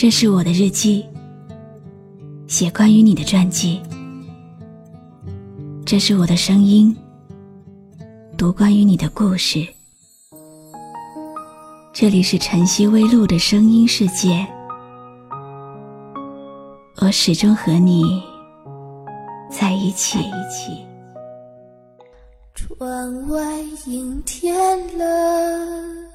这是我的日记，写关于你的传记。这是我的声音，读关于你的故事。这里是晨曦微露的声音世界，我始终和你在一起。窗外阴天了，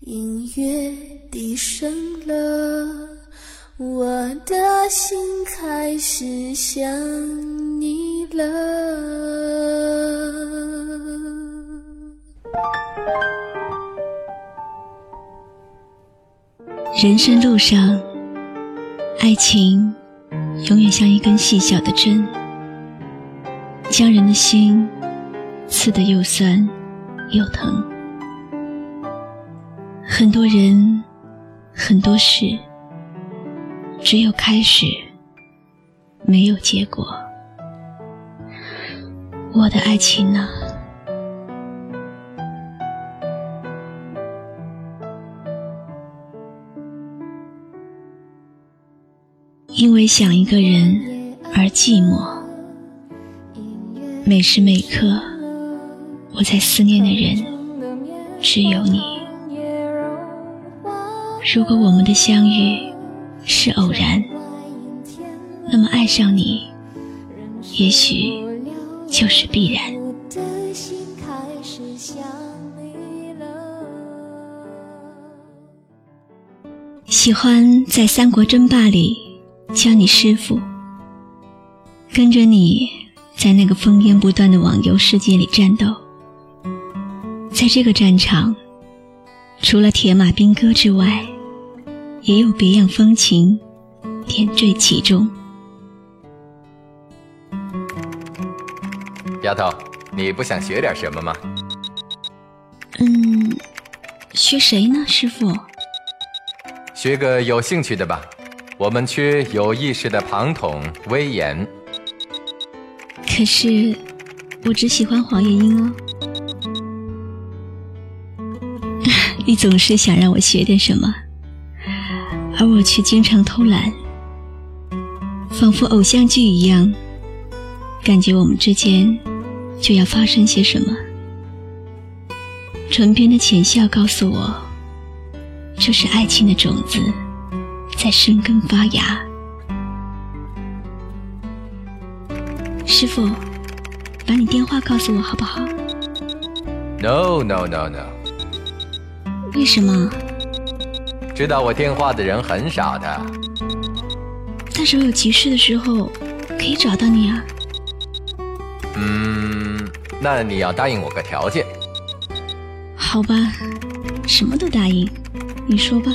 音乐低声了，我的心开始想你了。人生路上，爱情永远像一根细小的针，将人的心刺得又酸又疼。很多人，很多事，只有开始，没有结果。我的爱情呢？因为想一个人而寂寞，每时每刻我在思念的人只有你。如果我们的相遇是偶然，那么爱上你也许就是必然。喜欢在三国争霸里。叫你师傅，跟着你在那个烽烟不断的网游世界里战斗。在这个战场，除了铁马兵戈之外，也有别样风情点缀其中。丫头，你不想学点什么吗？嗯，学谁呢，师傅？学个有兴趣的吧。我们缺有意识的庞统威严。可是，我只喜欢黄月英哦。你总是想让我学点什么，而我却经常偷懒，仿佛偶像剧一样，感觉我们之间就要发生些什么。唇边的浅笑告诉我，这是爱情的种子。在生根发芽，师傅，把你电话告诉我好不好？No no no no。为什么？知道我电话的人很少的。但是我有急事的时候可以找到你啊。嗯，那你要答应我个条件。好吧，什么都答应，你说吧。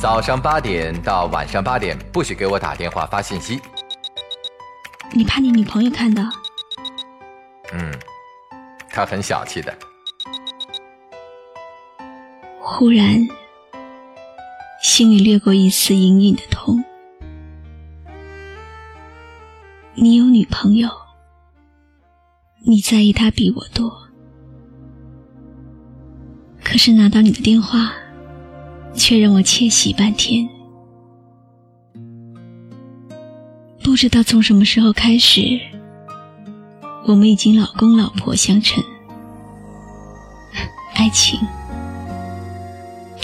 早上八点到晚上八点，不许给我打电话发信息。你怕你女朋友看到？嗯，她很小气的。忽然，心里掠过一丝隐隐的痛。你有女朋友，你在意她比我多，可是拿到你的电话。却让我窃喜半天。不知道从什么时候开始，我们已经老公老婆相称。爱情，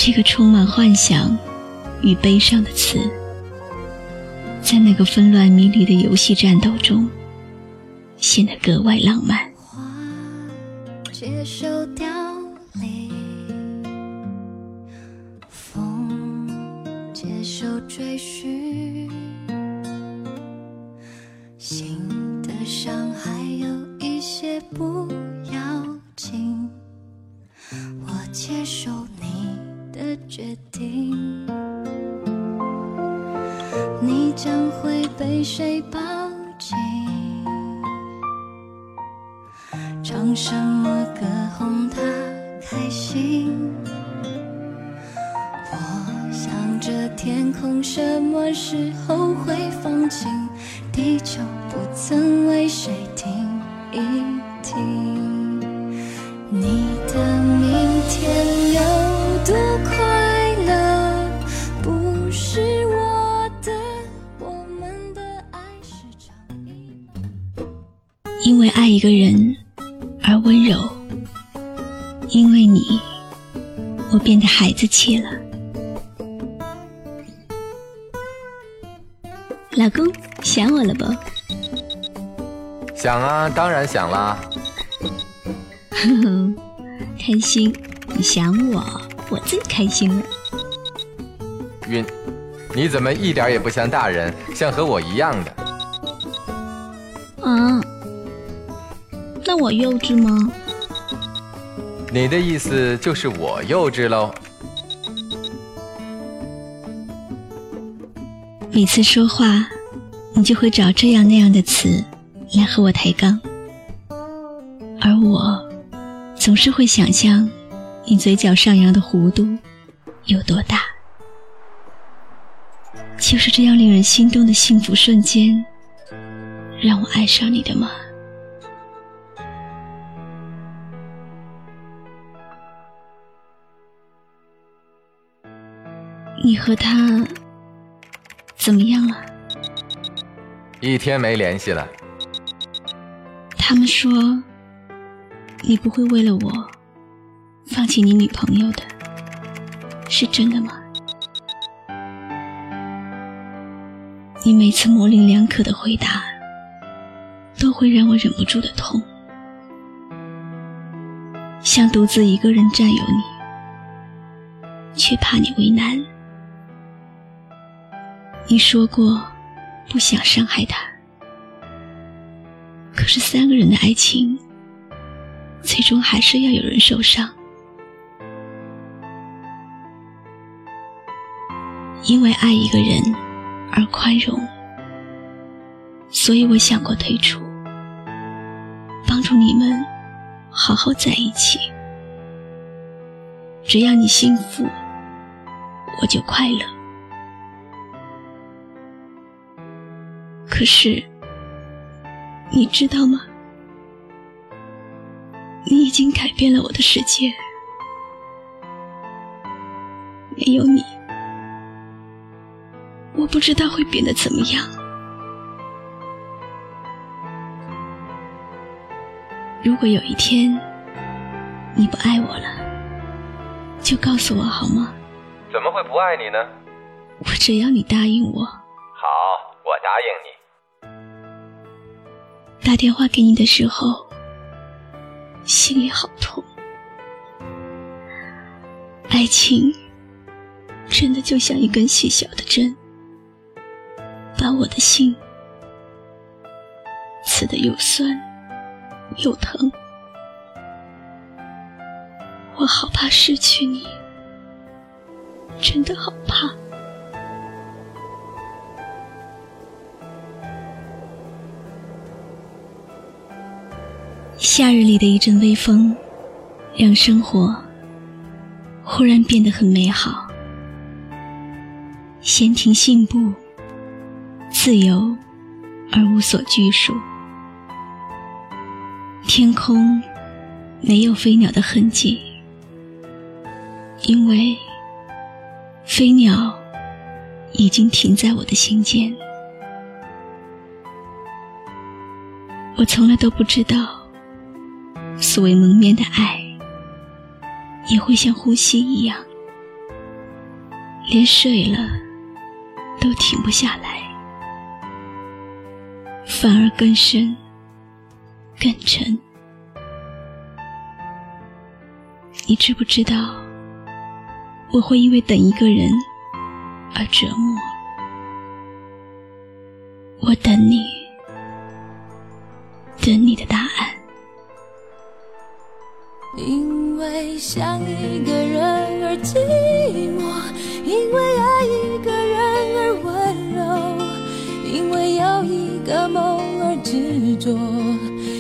这个充满幻想与悲伤的词，在那个纷乱迷离的游戏战斗中，显得格外浪漫。谁抱紧？唱什么歌哄他开心？我想着天空什么时候会放晴？地球不曾为谁停一停。为爱一个人而温柔，因为你，我变得孩子气了。老公，想我了不？想啊，当然想啦。哼哼，开心，你想我，我最开心了。晕，你怎么一点也不像大人，像和我一样的？那我幼稚吗？你的意思就是我幼稚喽？每次说话，你就会找这样那样的词来和我抬杠，而我总是会想象你嘴角上扬的弧度有多大。就是这样令人心动的幸福瞬间，让我爱上你的吗？你和他怎么样了？一天没联系了。他们说你不会为了我放弃你女朋友的，是真的吗？你每次模棱两可的回答，都会让我忍不住的痛，想独自一个人占有你，却怕你为难。你说过不想伤害他，可是三个人的爱情，最终还是要有人受伤，因为爱一个人。而宽容，所以我想过退出，帮助你们好好在一起。只要你幸福，我就快乐。可是，你知道吗？你已经改变了我的世界，没有你。我不知道会变得怎么样。如果有一天你不爱我了，就告诉我好吗？怎么会不爱你呢？我只要你答应我。好，我答应你。打电话给你的时候，心里好痛。爱情真的就像一根细小的针。把我的心刺得又酸又疼，我好怕失去你，真的好怕。夏日里的一阵微风，让生活忽然变得很美好。闲庭信步。自由而无所拘束，天空没有飞鸟的痕迹，因为飞鸟已经停在我的心间。我从来都不知道，所谓蒙面的爱，也会像呼吸一样，连睡了都停不下来。反而更深、更沉。你知不知道，我会因为等一个人而折磨？我等你，等你的答案。因为想一个人而寂寞，因为爱一个人而温柔，因为有一个梦而。执着，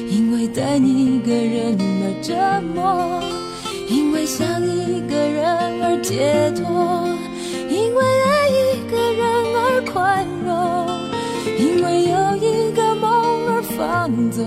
因为等一个人而折磨，因为想一个人而解脱，因为爱一个人而宽容，因为有一个梦而放纵，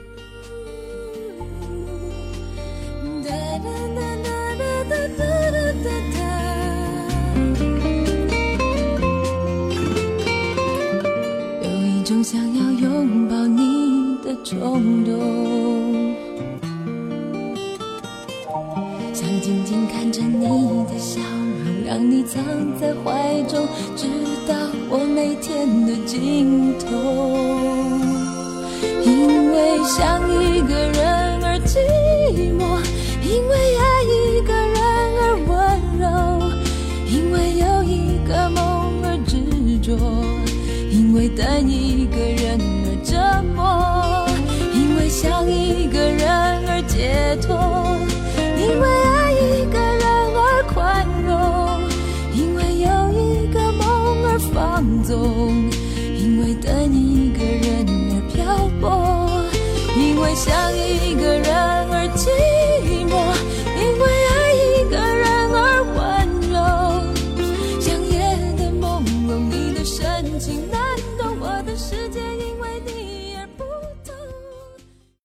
总想要拥抱你的冲动，想静静看着你的笑容，让你藏在怀中，直到我每天的尽头。因为想一个人而寂因一个人而折磨，因为想一个人而解脱，